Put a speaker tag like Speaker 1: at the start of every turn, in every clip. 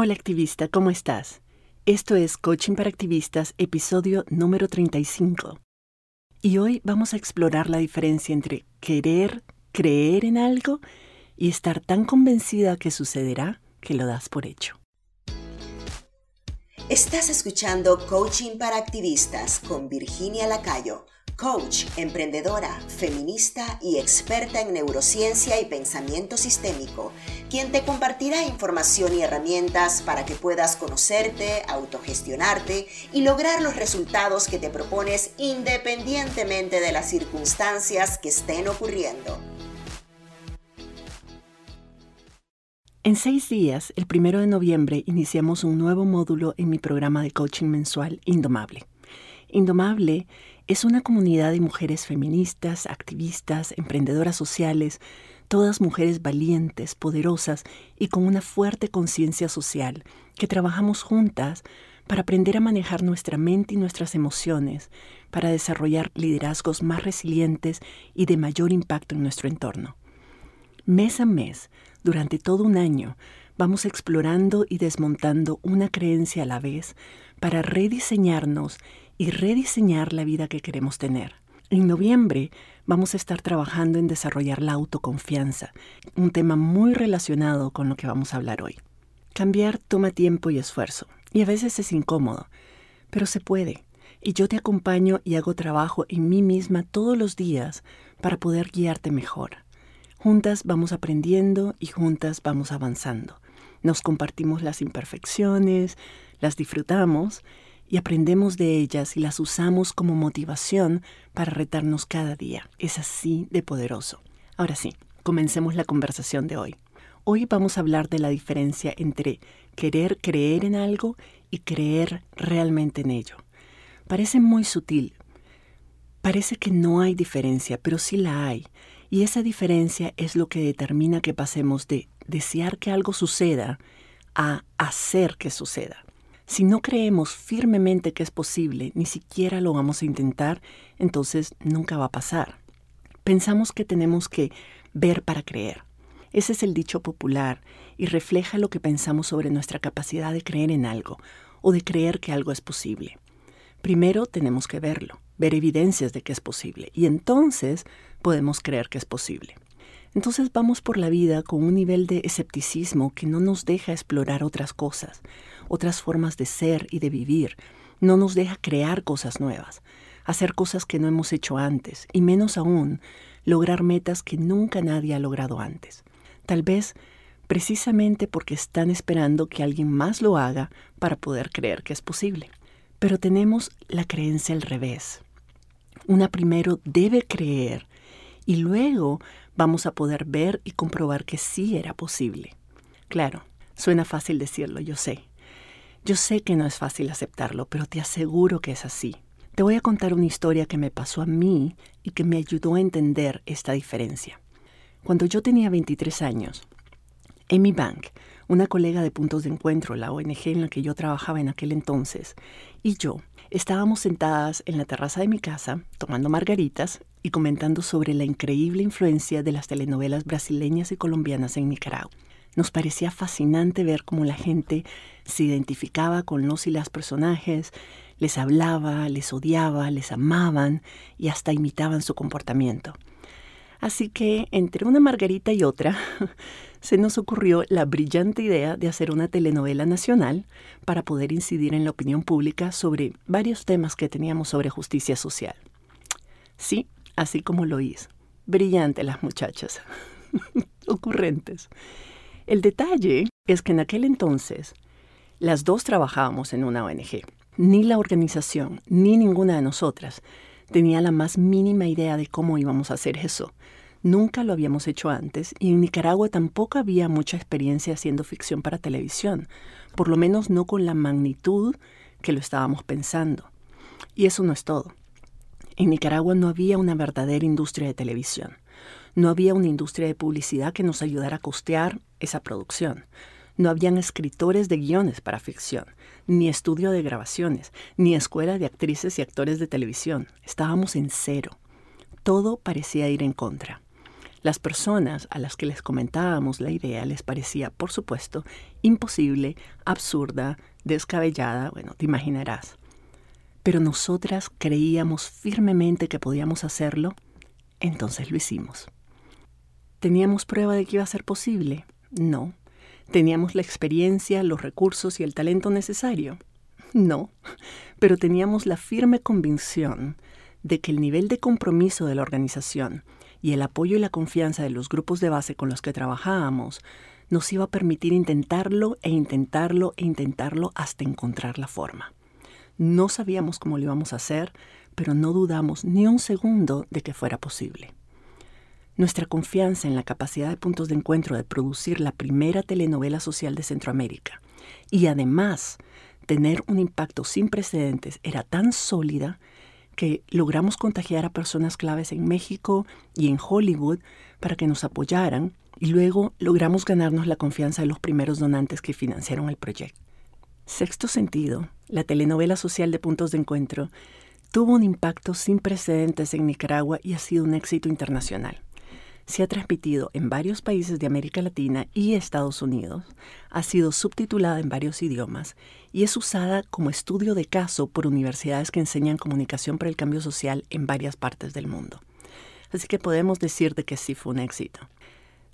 Speaker 1: Hola activista, ¿cómo estás? Esto es Coaching para Activistas, episodio número 35. Y hoy vamos a explorar la diferencia entre querer creer en algo y estar tan convencida que sucederá que lo das por hecho.
Speaker 2: Estás escuchando Coaching para Activistas con Virginia Lacayo coach, emprendedora, feminista y experta en neurociencia y pensamiento sistémico, quien te compartirá información y herramientas para que puedas conocerte, autogestionarte y lograr los resultados que te propones independientemente de las circunstancias que estén ocurriendo.
Speaker 1: En seis días, el primero de noviembre, iniciamos un nuevo módulo en mi programa de coaching mensual Indomable. Indomable es una comunidad de mujeres feministas, activistas, emprendedoras sociales, todas mujeres valientes, poderosas y con una fuerte conciencia social, que trabajamos juntas para aprender a manejar nuestra mente y nuestras emociones, para desarrollar liderazgos más resilientes y de mayor impacto en nuestro entorno. Mes a mes, durante todo un año, vamos explorando y desmontando una creencia a la vez para rediseñarnos y rediseñar la vida que queremos tener. En noviembre vamos a estar trabajando en desarrollar la autoconfianza, un tema muy relacionado con lo que vamos a hablar hoy. Cambiar toma tiempo y esfuerzo, y a veces es incómodo, pero se puede. Y yo te acompaño y hago trabajo en mí misma todos los días para poder guiarte mejor. Juntas vamos aprendiendo y juntas vamos avanzando. Nos compartimos las imperfecciones, las disfrutamos y aprendemos de ellas y las usamos como motivación para retarnos cada día. Es así de poderoso. Ahora sí, comencemos la conversación de hoy. Hoy vamos a hablar de la diferencia entre querer creer en algo y creer realmente en ello. Parece muy sutil. Parece que no hay diferencia, pero sí la hay. Y esa diferencia es lo que determina que pasemos de desear que algo suceda a hacer que suceda. Si no creemos firmemente que es posible, ni siquiera lo vamos a intentar, entonces nunca va a pasar. Pensamos que tenemos que ver para creer. Ese es el dicho popular y refleja lo que pensamos sobre nuestra capacidad de creer en algo o de creer que algo es posible. Primero tenemos que verlo, ver evidencias de que es posible y entonces podemos creer que es posible. Entonces vamos por la vida con un nivel de escepticismo que no nos deja explorar otras cosas, otras formas de ser y de vivir, no nos deja crear cosas nuevas, hacer cosas que no hemos hecho antes y menos aún lograr metas que nunca nadie ha logrado antes. Tal vez precisamente porque están esperando que alguien más lo haga para poder creer que es posible. Pero tenemos la creencia al revés. Una primero debe creer y luego vamos a poder ver y comprobar que sí era posible. Claro, suena fácil decirlo, yo sé. Yo sé que no es fácil aceptarlo, pero te aseguro que es así. Te voy a contar una historia que me pasó a mí y que me ayudó a entender esta diferencia. Cuando yo tenía 23 años, Amy Bank, una colega de Puntos de Encuentro, la ONG en la que yo trabajaba en aquel entonces, y yo estábamos sentadas en la terraza de mi casa tomando margaritas y comentando sobre la increíble influencia de las telenovelas brasileñas y colombianas en Nicaragua. Nos parecía fascinante ver cómo la gente se identificaba con los y las personajes, les hablaba, les odiaba, les amaban y hasta imitaban su comportamiento. Así que entre una margarita y otra se nos ocurrió la brillante idea de hacer una telenovela nacional para poder incidir en la opinión pública sobre varios temas que teníamos sobre justicia social. Sí, así como lo hizo. Brillante las muchachas. Ocurrentes. El detalle es que en aquel entonces las dos trabajábamos en una ONG. Ni la organización, ni ninguna de nosotras tenía la más mínima idea de cómo íbamos a hacer eso. Nunca lo habíamos hecho antes y en Nicaragua tampoco había mucha experiencia haciendo ficción para televisión, por lo menos no con la magnitud que lo estábamos pensando. Y eso no es todo. En Nicaragua no había una verdadera industria de televisión. No había una industria de publicidad que nos ayudara a costear esa producción. No habían escritores de guiones para ficción, ni estudio de grabaciones, ni escuela de actrices y actores de televisión. Estábamos en cero. Todo parecía ir en contra. Las personas a las que les comentábamos la idea les parecía, por supuesto, imposible, absurda, descabellada, bueno, te imaginarás. Pero nosotras creíamos firmemente que podíamos hacerlo, entonces lo hicimos. ¿Teníamos prueba de que iba a ser posible? No. ¿Teníamos la experiencia, los recursos y el talento necesario? No. Pero teníamos la firme convicción de que el nivel de compromiso de la organización y el apoyo y la confianza de los grupos de base con los que trabajábamos nos iba a permitir intentarlo e intentarlo e intentarlo hasta encontrar la forma. No sabíamos cómo lo íbamos a hacer, pero no dudamos ni un segundo de que fuera posible. Nuestra confianza en la capacidad de puntos de encuentro de producir la primera telenovela social de Centroamérica y además tener un impacto sin precedentes era tan sólida que logramos contagiar a personas claves en México y en Hollywood para que nos apoyaran y luego logramos ganarnos la confianza de los primeros donantes que financiaron el proyecto. Sexto sentido, la telenovela social de Puntos de Encuentro, tuvo un impacto sin precedentes en Nicaragua y ha sido un éxito internacional se ha transmitido en varios países de América Latina y Estados Unidos, ha sido subtitulada en varios idiomas y es usada como estudio de caso por universidades que enseñan comunicación para el cambio social en varias partes del mundo. Así que podemos decir de que sí fue un éxito.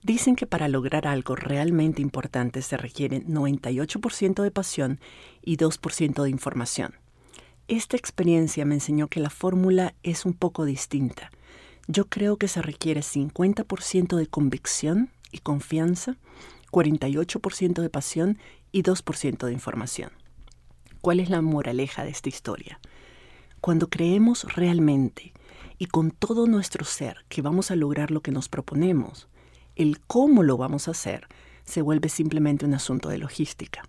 Speaker 1: Dicen que para lograr algo realmente importante se requiere 98% de pasión y 2% de información. Esta experiencia me enseñó que la fórmula es un poco distinta yo creo que se requiere 50% de convicción y confianza, 48% de pasión y 2% de información. ¿Cuál es la moraleja de esta historia? Cuando creemos realmente y con todo nuestro ser que vamos a lograr lo que nos proponemos, el cómo lo vamos a hacer se vuelve simplemente un asunto de logística.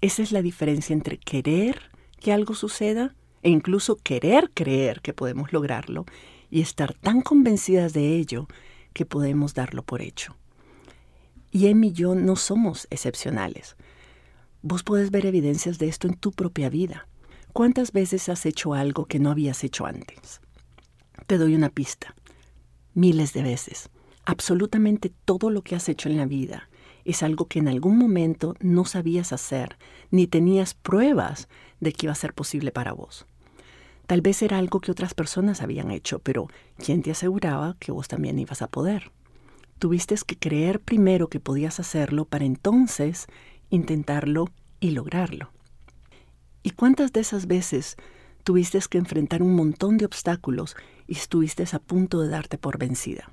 Speaker 1: Esa es la diferencia entre querer que algo suceda e incluso querer creer que podemos lograrlo y estar tan convencidas de ello que podemos darlo por hecho. Y Em y yo no somos excepcionales. Vos podés ver evidencias de esto en tu propia vida. ¿Cuántas veces has hecho algo que no habías hecho antes? Te doy una pista. Miles de veces. Absolutamente todo lo que has hecho en la vida es algo que en algún momento no sabías hacer, ni tenías pruebas de que iba a ser posible para vos. Tal vez era algo que otras personas habían hecho, pero ¿quién te aseguraba que vos también ibas a poder? Tuviste que creer primero que podías hacerlo para entonces intentarlo y lograrlo. ¿Y cuántas de esas veces tuviste que enfrentar un montón de obstáculos y estuviste a punto de darte por vencida?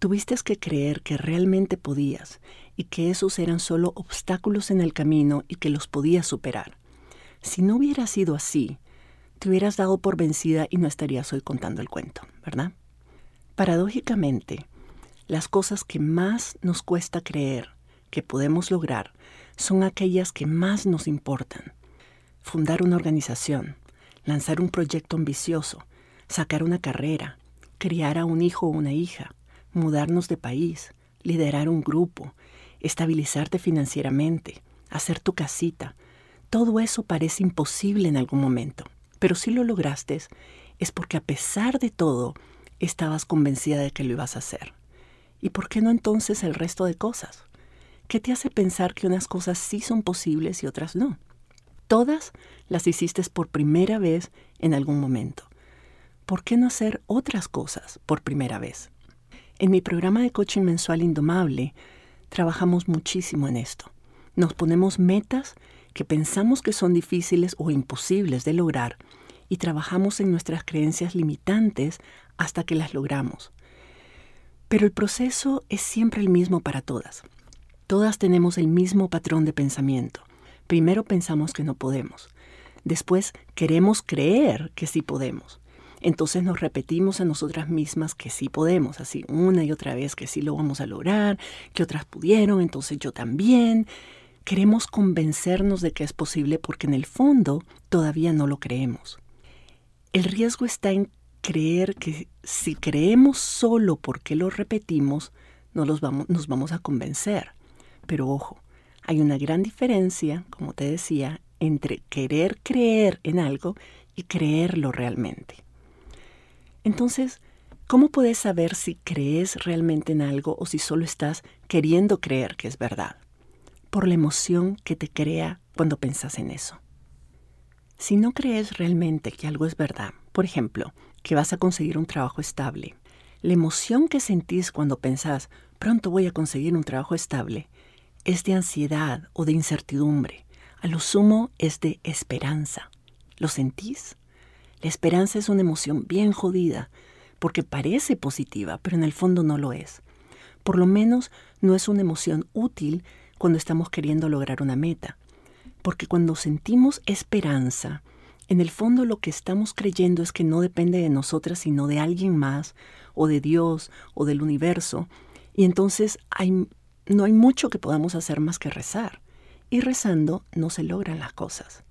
Speaker 1: Tuviste que creer que realmente podías y que esos eran solo obstáculos en el camino y que los podías superar. Si no hubiera sido así, te hubieras dado por vencida y no estarías hoy contando el cuento, ¿verdad? Paradójicamente, las cosas que más nos cuesta creer que podemos lograr son aquellas que más nos importan. Fundar una organización, lanzar un proyecto ambicioso, sacar una carrera, criar a un hijo o una hija, mudarnos de país, liderar un grupo, estabilizarte financieramente, hacer tu casita. Todo eso parece imposible en algún momento. Pero si lo lograste es porque a pesar de todo estabas convencida de que lo ibas a hacer. ¿Y por qué no entonces el resto de cosas? ¿Qué te hace pensar que unas cosas sí son posibles y otras no? Todas las hiciste por primera vez en algún momento. ¿Por qué no hacer otras cosas por primera vez? En mi programa de coaching mensual Indomable trabajamos muchísimo en esto. Nos ponemos metas que pensamos que son difíciles o imposibles de lograr y trabajamos en nuestras creencias limitantes hasta que las logramos. Pero el proceso es siempre el mismo para todas. Todas tenemos el mismo patrón de pensamiento. Primero pensamos que no podemos. Después queremos creer que sí podemos. Entonces nos repetimos a nosotras mismas que sí podemos, así una y otra vez que sí lo vamos a lograr, que otras pudieron, entonces yo también. Queremos convencernos de que es posible porque en el fondo todavía no lo creemos. El riesgo está en creer que si creemos solo porque lo repetimos, no los vamos, nos vamos a convencer. Pero ojo, hay una gran diferencia, como te decía, entre querer creer en algo y creerlo realmente. Entonces, ¿Cómo puedes saber si crees realmente en algo o si solo estás queriendo creer que es verdad? Por la emoción que te crea cuando pensas en eso. Si no crees realmente que algo es verdad, por ejemplo, que vas a conseguir un trabajo estable, la emoción que sentís cuando pensás, pronto voy a conseguir un trabajo estable, es de ansiedad o de incertidumbre. A lo sumo es de esperanza. ¿Lo sentís? La esperanza es una emoción bien jodida porque parece positiva, pero en el fondo no lo es. Por lo menos no es una emoción útil cuando estamos queriendo lograr una meta. Porque cuando sentimos esperanza, en el fondo lo que estamos creyendo es que no depende de nosotras, sino de alguien más, o de Dios, o del universo. Y entonces no hay mucho que podamos hacer más que rezar. Y rezando no se logran las cosas.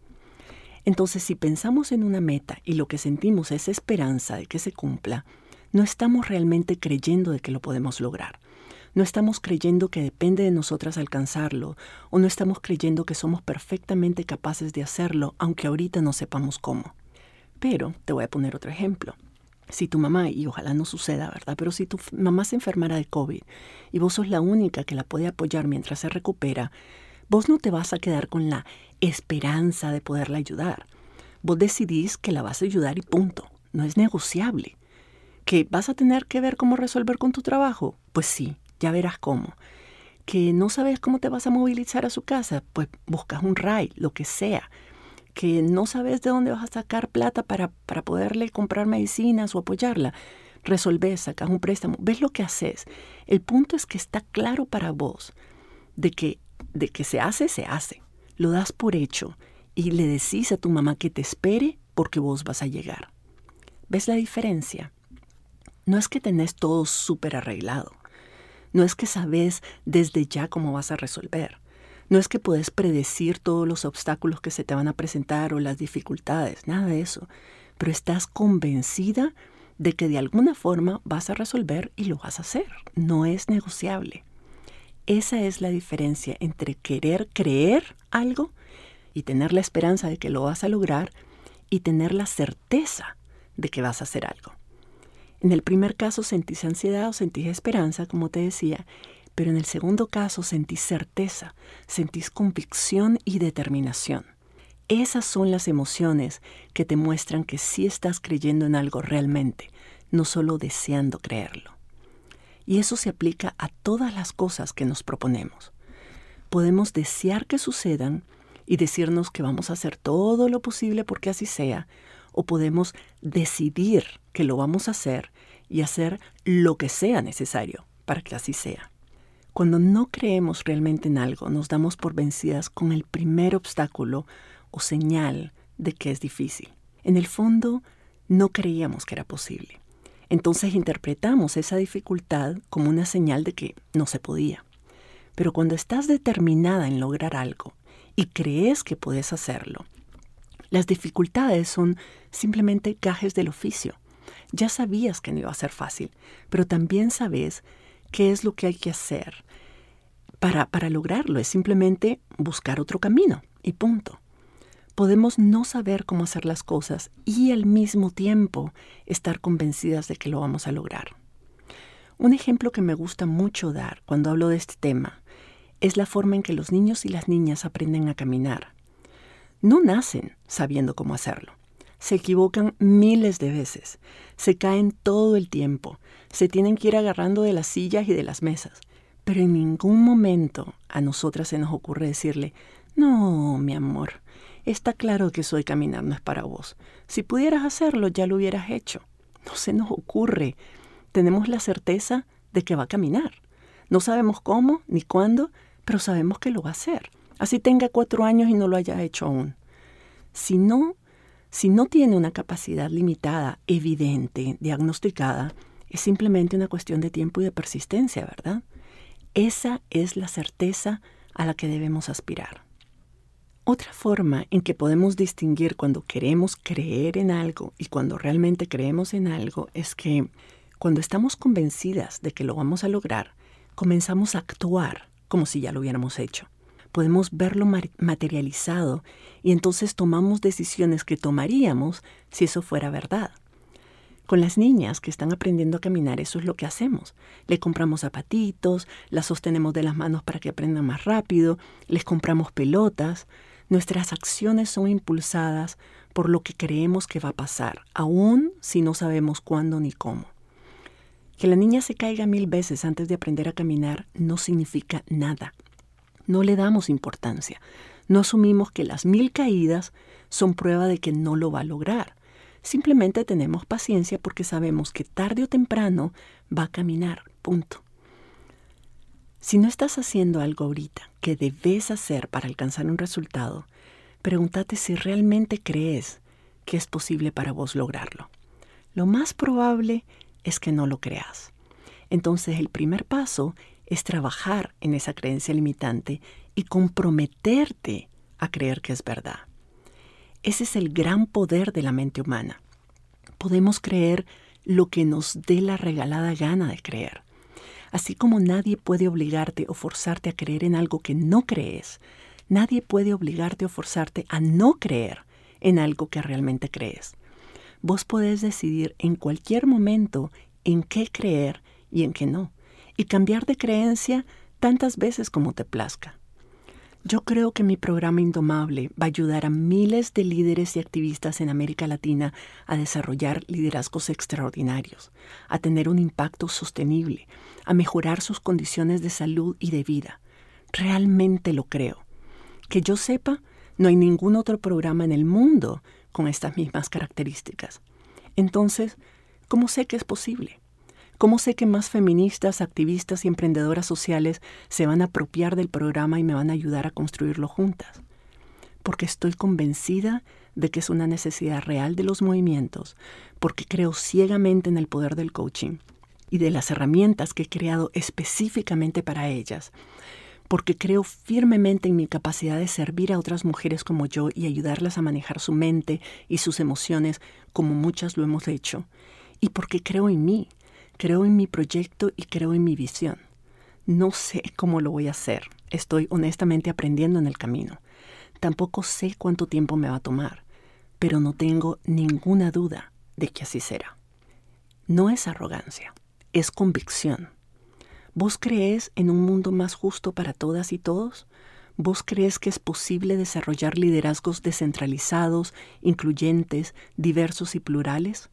Speaker 1: Entonces, si pensamos en una meta y lo que sentimos es esperanza de que se cumpla, no estamos realmente creyendo de que lo podemos lograr. No estamos creyendo que depende de nosotras alcanzarlo, o no estamos creyendo que somos perfectamente capaces de hacerlo, aunque ahorita no sepamos cómo. Pero te voy a poner otro ejemplo. Si tu mamá, y ojalá no suceda, ¿verdad? Pero si tu mamá se enfermara de COVID y vos sos la única que la puede apoyar mientras se recupera, vos no te vas a quedar con la esperanza de poderla ayudar. Vos decidís que la vas a ayudar y punto. No es negociable. ¿Que vas a tener que ver cómo resolver con tu trabajo? Pues sí, ya verás cómo. ¿Que no sabes cómo te vas a movilizar a su casa? Pues buscas un RAI, lo que sea. ¿Que no sabes de dónde vas a sacar plata para, para poderle comprar medicinas o apoyarla? Resolves, sacas un préstamo, ves lo que haces. El punto es que está claro para vos de que, de que se hace, se hace. Lo das por hecho y le decís a tu mamá que te espere porque vos vas a llegar. ¿Ves la diferencia? No es que tenés todo súper arreglado. No es que sabes desde ya cómo vas a resolver. No es que puedes predecir todos los obstáculos que se te van a presentar o las dificultades, nada de eso. Pero estás convencida de que de alguna forma vas a resolver y lo vas a hacer. No es negociable. Esa es la diferencia entre querer creer algo y tener la esperanza de que lo vas a lograr y tener la certeza de que vas a hacer algo. En el primer caso sentís ansiedad o sentís esperanza, como te decía, pero en el segundo caso sentís certeza, sentís convicción y determinación. Esas son las emociones que te muestran que sí estás creyendo en algo realmente, no solo deseando creerlo. Y eso se aplica a todas las cosas que nos proponemos. Podemos desear que sucedan y decirnos que vamos a hacer todo lo posible porque así sea, o podemos decidir que lo vamos a hacer y hacer lo que sea necesario para que así sea. Cuando no creemos realmente en algo, nos damos por vencidas con el primer obstáculo o señal de que es difícil. En el fondo, no creíamos que era posible. Entonces interpretamos esa dificultad como una señal de que no se podía. Pero cuando estás determinada en lograr algo y crees que puedes hacerlo, las dificultades son simplemente gajes del oficio. Ya sabías que no iba a ser fácil, pero también sabes qué es lo que hay que hacer para, para lograrlo. Es simplemente buscar otro camino y punto. Podemos no saber cómo hacer las cosas y al mismo tiempo estar convencidas de que lo vamos a lograr. Un ejemplo que me gusta mucho dar cuando hablo de este tema es la forma en que los niños y las niñas aprenden a caminar no nacen sabiendo cómo hacerlo. Se equivocan miles de veces, se caen todo el tiempo, se tienen que ir agarrando de las sillas y de las mesas. Pero en ningún momento a nosotras se nos ocurre decirle, no, mi amor, está claro que soy caminar no es para vos. Si pudieras hacerlo, ya lo hubieras hecho. No se nos ocurre. Tenemos la certeza de que va a caminar. No sabemos cómo ni cuándo, pero sabemos que lo va a hacer así tenga cuatro años y no lo haya hecho aún. Si no, si no tiene una capacidad limitada, evidente, diagnosticada, es simplemente una cuestión de tiempo y de persistencia, ¿verdad? Esa es la certeza a la que debemos aspirar. Otra forma en que podemos distinguir cuando queremos creer en algo y cuando realmente creemos en algo es que cuando estamos convencidas de que lo vamos a lograr, comenzamos a actuar como si ya lo hubiéramos hecho podemos verlo materializado y entonces tomamos decisiones que tomaríamos si eso fuera verdad. Con las niñas que están aprendiendo a caminar, eso es lo que hacemos. Le compramos zapatitos, las sostenemos de las manos para que aprendan más rápido, les compramos pelotas. Nuestras acciones son impulsadas por lo que creemos que va a pasar, aun si no sabemos cuándo ni cómo. Que la niña se caiga mil veces antes de aprender a caminar no significa nada. No le damos importancia. No asumimos que las mil caídas son prueba de que no lo va a lograr. Simplemente tenemos paciencia porque sabemos que tarde o temprano va a caminar. Punto. Si no estás haciendo algo ahorita que debes hacer para alcanzar un resultado, pregúntate si realmente crees que es posible para vos lograrlo. Lo más probable es que no lo creas. Entonces el primer paso es trabajar en esa creencia limitante y comprometerte a creer que es verdad. Ese es el gran poder de la mente humana. Podemos creer lo que nos dé la regalada gana de creer. Así como nadie puede obligarte o forzarte a creer en algo que no crees, nadie puede obligarte o forzarte a no creer en algo que realmente crees. Vos podés decidir en cualquier momento en qué creer y en qué no, y cambiar de creencia tantas veces como te plazca. Yo creo que mi programa Indomable va a ayudar a miles de líderes y activistas en América Latina a desarrollar liderazgos extraordinarios, a tener un impacto sostenible, a mejorar sus condiciones de salud y de vida. Realmente lo creo. Que yo sepa, no hay ningún otro programa en el mundo con estas mismas características. Entonces, ¿cómo sé que es posible? ¿Cómo sé que más feministas, activistas y emprendedoras sociales se van a apropiar del programa y me van a ayudar a construirlo juntas? Porque estoy convencida de que es una necesidad real de los movimientos, porque creo ciegamente en el poder del coaching y de las herramientas que he creado específicamente para ellas, porque creo firmemente en mi capacidad de servir a otras mujeres como yo y ayudarlas a manejar su mente y sus emociones como muchas lo hemos hecho, y porque creo en mí, Creo en mi proyecto y creo en mi visión. No sé cómo lo voy a hacer. Estoy honestamente aprendiendo en el camino. Tampoco sé cuánto tiempo me va a tomar, pero no tengo ninguna duda de que así será. No es arrogancia, es convicción. ¿Vos crees en un mundo más justo para todas y todos? ¿Vos crees que es posible desarrollar liderazgos descentralizados, incluyentes, diversos y plurales?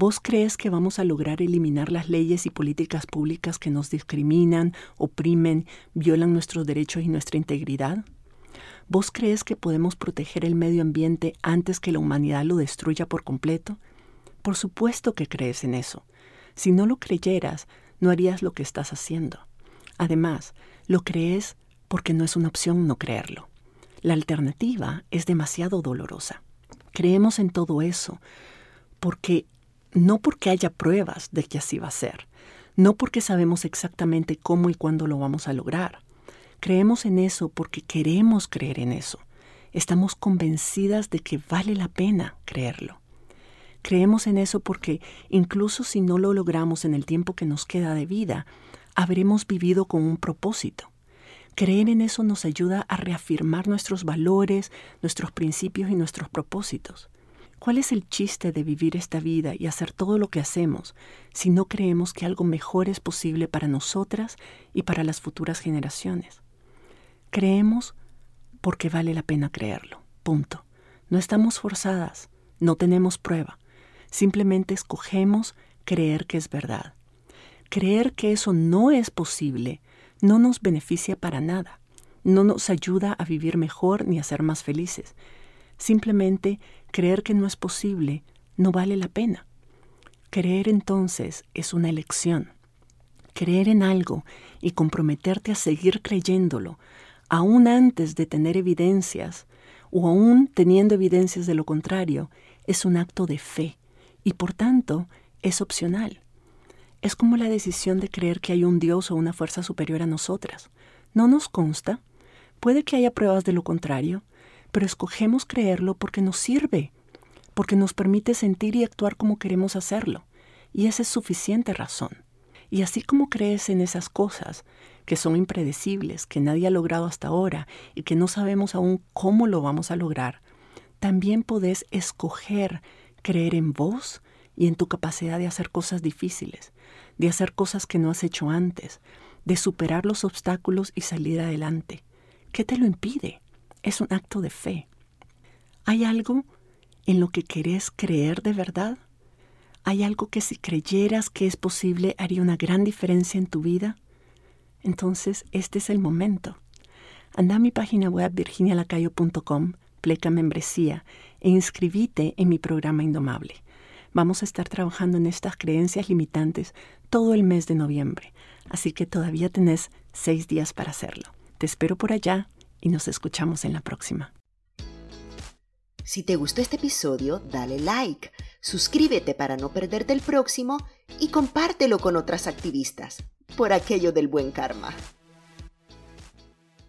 Speaker 1: ¿Vos crees que vamos a lograr eliminar las leyes y políticas públicas que nos discriminan, oprimen, violan nuestros derechos y nuestra integridad? ¿Vos crees que podemos proteger el medio ambiente antes que la humanidad lo destruya por completo? Por supuesto que crees en eso. Si no lo creyeras, no harías lo que estás haciendo. Además, lo crees porque no es una opción no creerlo. La alternativa es demasiado dolorosa. Creemos en todo eso porque no porque haya pruebas de que así va a ser, no porque sabemos exactamente cómo y cuándo lo vamos a lograr. Creemos en eso porque queremos creer en eso. Estamos convencidas de que vale la pena creerlo. Creemos en eso porque incluso si no lo logramos en el tiempo que nos queda de vida, habremos vivido con un propósito. Creer en eso nos ayuda a reafirmar nuestros valores, nuestros principios y nuestros propósitos. ¿Cuál es el chiste de vivir esta vida y hacer todo lo que hacemos si no creemos que algo mejor es posible para nosotras y para las futuras generaciones? Creemos porque vale la pena creerlo. Punto. No estamos forzadas, no tenemos prueba. Simplemente escogemos creer que es verdad. Creer que eso no es posible no nos beneficia para nada, no nos ayuda a vivir mejor ni a ser más felices. Simplemente creer que no es posible no vale la pena. Creer entonces es una elección. Creer en algo y comprometerte a seguir creyéndolo, aún antes de tener evidencias o aún teniendo evidencias de lo contrario, es un acto de fe y por tanto es opcional. Es como la decisión de creer que hay un Dios o una fuerza superior a nosotras. No nos consta. Puede que haya pruebas de lo contrario, pero escogemos creerlo porque nos sirve, porque nos permite sentir y actuar como queremos hacerlo. Y esa es suficiente razón. Y así como crees en esas cosas, que son impredecibles, que nadie ha logrado hasta ahora y que no sabemos aún cómo lo vamos a lograr, también podés escoger creer en vos y en tu capacidad de hacer cosas difíciles, de hacer cosas que no has hecho antes, de superar los obstáculos y salir adelante. ¿Qué te lo impide? Es un acto de fe. ¿Hay algo en lo que querés creer de verdad? ¿Hay algo que si creyeras que es posible haría una gran diferencia en tu vida? Entonces, este es el momento. Anda a mi página web virginialacayo.com, pleca membresía e inscribite en mi programa Indomable. Vamos a estar trabajando en estas creencias limitantes todo el mes de noviembre, así que todavía tenés seis días para hacerlo. Te espero por allá y nos escuchamos en la próxima.
Speaker 2: Si te gustó este episodio, dale like, suscríbete para no perderte el próximo y compártelo con otras activistas, por aquello del buen karma.